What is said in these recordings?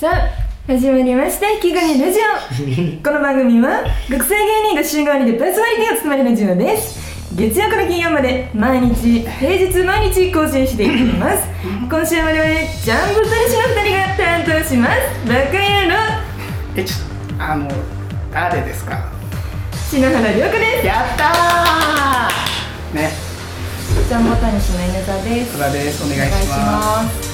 さあ始まりました「引き金ラジオ」この番組は学生芸人が週替わりでパーソナリティを務めるラジオです。月曜から金曜まで毎日平日毎日更新していきます。今週は我々ジャンボタニシの2人が担当します。バカ野郎えちょあの誰ですか？篠原涼子です。やったー！ね。ジャンボタニシの稲田です。戸田です。お願いします。す。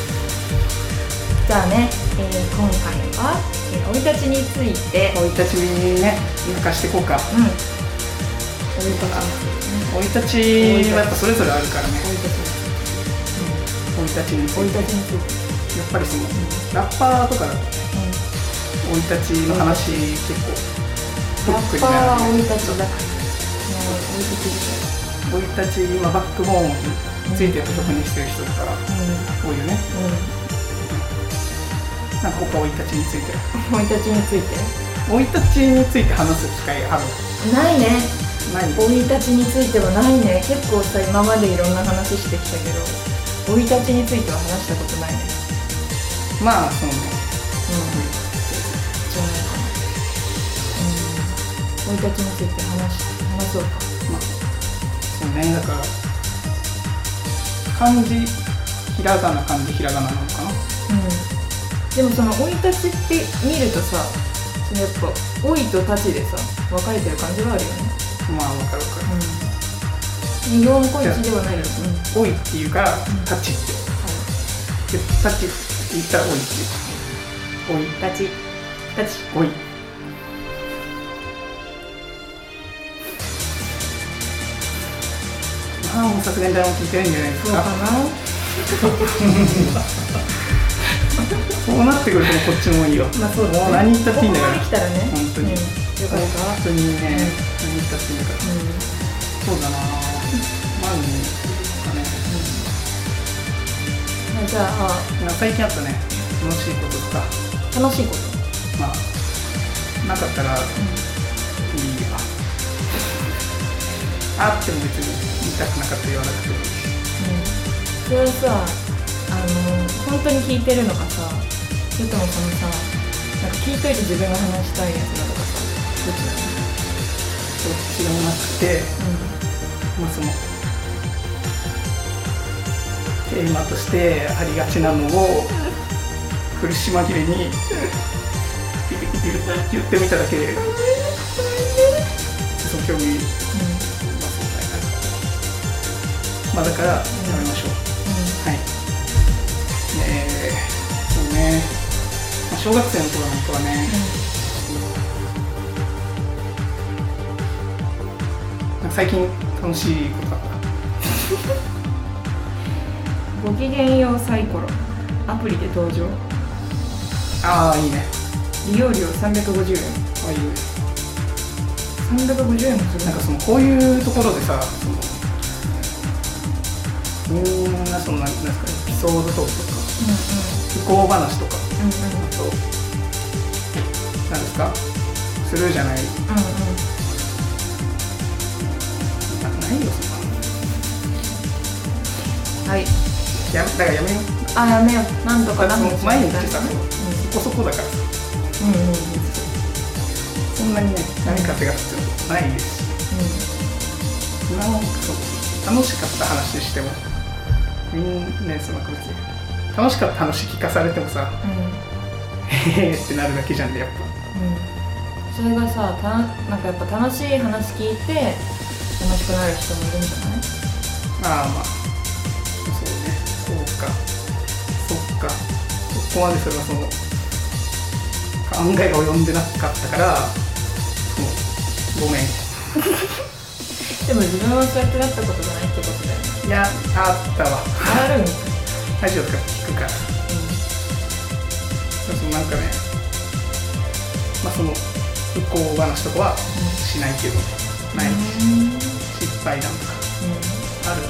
じゃあね、えー今回はえー生い立ちについて。生い立ちにね抜かしていこうか。うん。生い立ち生い立ちはやっぱそれぞれあるからね。生い立ち生い立ちについいて。やっぱりそのラッパーとかだと生い立ちの話結構ラッパーは生い立ちだから。生い立ち生い立ち今バックボーンについて特にしてる人だから。多いなんか他生い立ちについて。生い立ちについて？生い立ちについて話す機会ある？ないね。ない？生い立ちについてはないね。結構さ今までいろんな話してきたけど生い立ちについては話したことないね。まあそのうん。じゃないかなうん。生い立ちについて話し話そうか。まあそうね。だから漢字ひらがな漢字ひらがななのかな？うんでもその生い立ちって見るとさそのやっぱ老いと立ちでさ分かれてる感じはあるよね。まあわかるわかる。うん。二行も恋地ではないよね。うん。老いっていうからタッチって。でタッチって言ったら老いっていう。老い立ち。立ち老い。まあもうさすがに誰も聞いてないんじゃないですか。そうかな そうなってくるとこっちもいいよ。まあそうだね。もう何言ったっていいんだから。ここまで来たらね。本当に。うん、よかった。本当にね、何言ったっていいんだから。そうだな。まあねかね。うんうんじゃあなんか最近あったね。楽しいこととか。楽しいこと？まあなかったらいいわ。あっても別に言いたくなかったら言わなくてもいいし。うん。それはさあの本当に聞いてるのかさそれともそのさなんか聞いといて自分が話したいやつなのかさどっちなのどっちでもなくてまあそのテーマとしてありがちなのを苦し紛れに言ってみただけ。でその興味まあだからやめましょうね、まあ、小学生の頃なんかはね。なんか最近楽しいことあった？ごきげんようサイコロ。アプリで登場。ああいいね。利用料350円。ああいいね。350円もするなんかそのこういうところでさそのみんなそのなんなんですかエピソードトークとか不幸話とか。うんうん。あとなんですか？するじゃない。うんうん。なないよそんな。はい。やだからやめよう。あやめよう。なんとかなその毎日さうん。そこそこだから。さうんうんうん。そんなにね。何か手が必要。ないです。しう楽しかった話してもみんなねその別に楽しかった。話聞かされてもさうんうんへへってなるだけじゃんでやっぱ。それがさたなんかやっぱ楽しい話聞いて楽しくなる人もいるんじゃない？ああまあ。そうね。そうか。そっか。そこまでそれはその考えが及んでなかったからそう。ごめん。でも自分はそうやってなったことがないってことだよね。いやあったわ。あるんかラジオとか聞くから。そのなんかねまあその不幸話とかはしないけどない。うん。失敗談とか。うん。ある。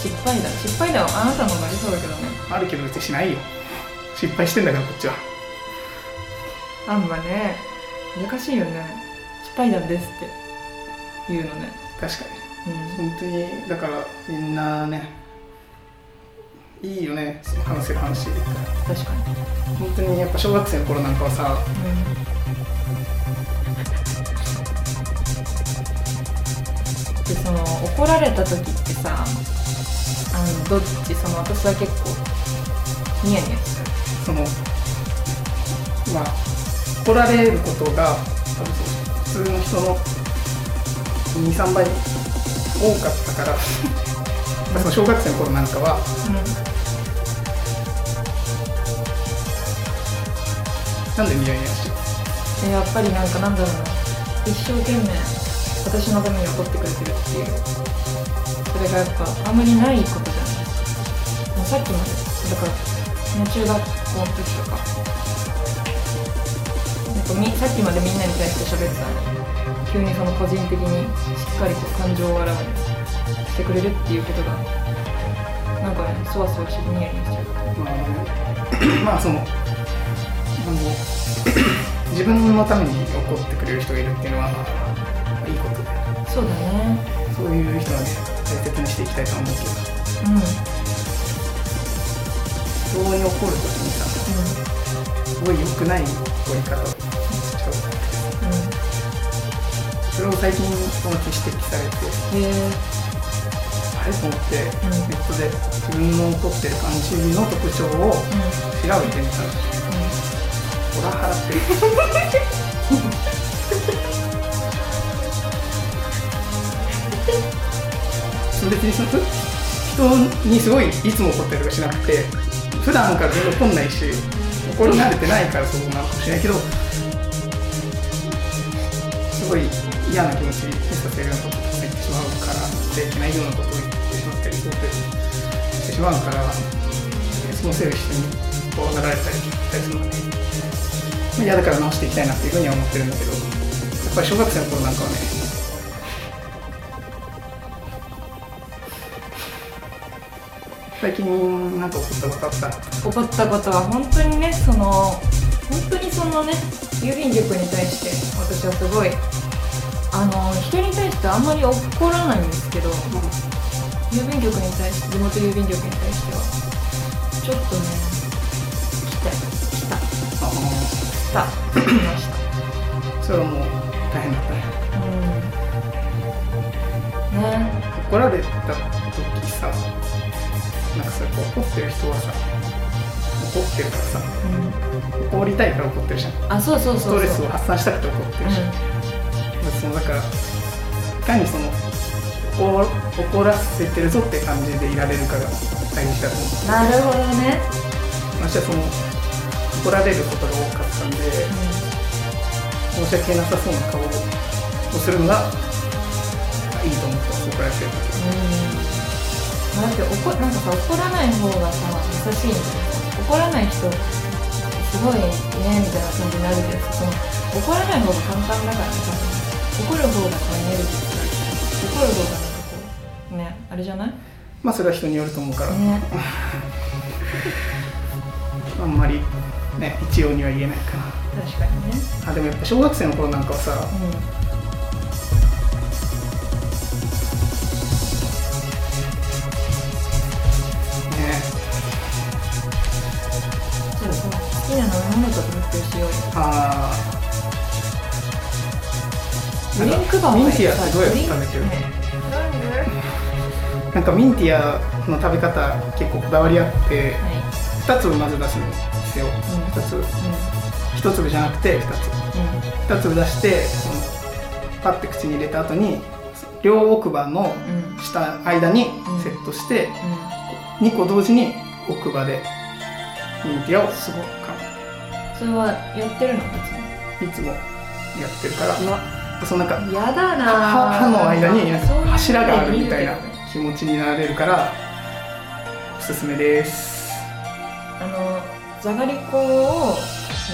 失敗だ失敗だはあなたの方がありそうだけどね。あるけど別にしないよ。失敗してんだからこっちは。あんまね難しいよね。失敗談ですって。言うのね。確かに。うん。本当にだからみんなねいいよね話せる話。確かに、本当にやっぱ小学生の頃なんかはさでその怒られた時ってさあのどっち？その私は結構ニヤニヤしちゃうそのまあ怒られることが多分普通の人の23倍多かったから。その小学生の頃なんかはうんなんでニヤニヤしてるやっぱりなんかなんだろうな。一生懸命私のために怒ってくれてるっていう。それがやっぱあんまりないことじゃない。もうさっきまで。だから、中学校の時とか。なんかみさっきまでみんなに対して喋ってたのに急にその個人的にしっかりこう感情をあらわにしてくれるっていうことがなんかねそわそわしてニヤニヤしちゃうまあ、まあそのあの 自分のために怒ってくれる人がいるっていうのは、まあ、いいこと。でそうだね。そういう人はね大切にしていきたいとは思うけど。うん。人に怒るときにさすごい良くない怒り方をそれを最近友達に指摘されてあれと思って、んネットで自分の怒ってる感じの特徴を調べてみたらほら払ってる別にその人にすごいいつも怒ったりとかしなくて普段から全然怒んないし怒り慣れてないからそうなのかもしれないけどすごい嫌な気持ちにさせるようなことを言ってしまうからできないようなことを言ってしまったりすごくしてしまうからそのせいで人に怖がられたりしたりするのがねまあ嫌だから直していきたいなっていうふうには思ってるんだけどやっぱり小学生の頃なんかはね最近なんか怒ったことあった？怒ったことは本当にねその本当にそのね郵便局に対して私はすごいあの人に対してあんまり怒らないんですけど郵便局に対して地元郵便局に対してはちょっとね来た来たあ来た来ました。のそれはもう大変だったねうん。ね。怒られた時さなんかさ怒ってる人はさ怒ってるからさうん。怒りたいから怒ってるじゃん。あそうそうスそうそう。トレスを発散したくて怒ってるし、そのだからいかにその怒怒らせてるぞって感じでいられるかが大事だと思う。うん、なるほどね、私はその怒られることが多かったんで申し訳なさそうな顔をするのがいいと思ってます怒られてる時うん。だって怒なんかさ怒らない方がさ優しいんだよ怒らない人すごいねみたいな感じになるけどさその怒らない方が簡単だからさ怒る方がさエネルギー使うし怒る方がなんかこうねあれじゃない？まあそれは人によると思うから、ね。あんまりね一様には言えないかな。確かにね。あでもやっぱ小学生の頃なんかはさうん。好きな飲み物とか発表しようよ。あドリンクバーミンティアってどうやって食べてるなんかミンティアの食べ方結構こだわりあってはい。2粒まず出すんですよ。ん2粒う1粒じゃなくて2粒ん2粒出してそのパッて口に入れた後に両奥歯のうん。うん下間にセットして2個同時に奥歯でミンティアをすごい。かそれはやってるの？いつも。やってるからそのなんかやだな。歯歯の間に柱があるみたいな気持ちになれるからおすすめです。あのじゃがりこを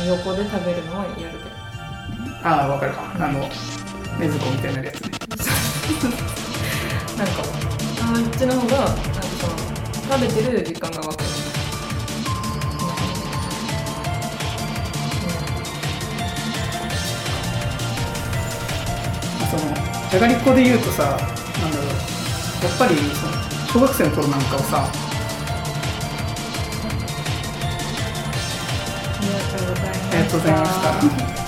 横で食べるのはやるけど。ああわかるあのねずこみたいになるやつね。なんかあっちの方がなんかその食べてる時間が分かそのじゃがりこで言うとさなんだろうやっぱりその小学生の頃なんかはさありがとうございました。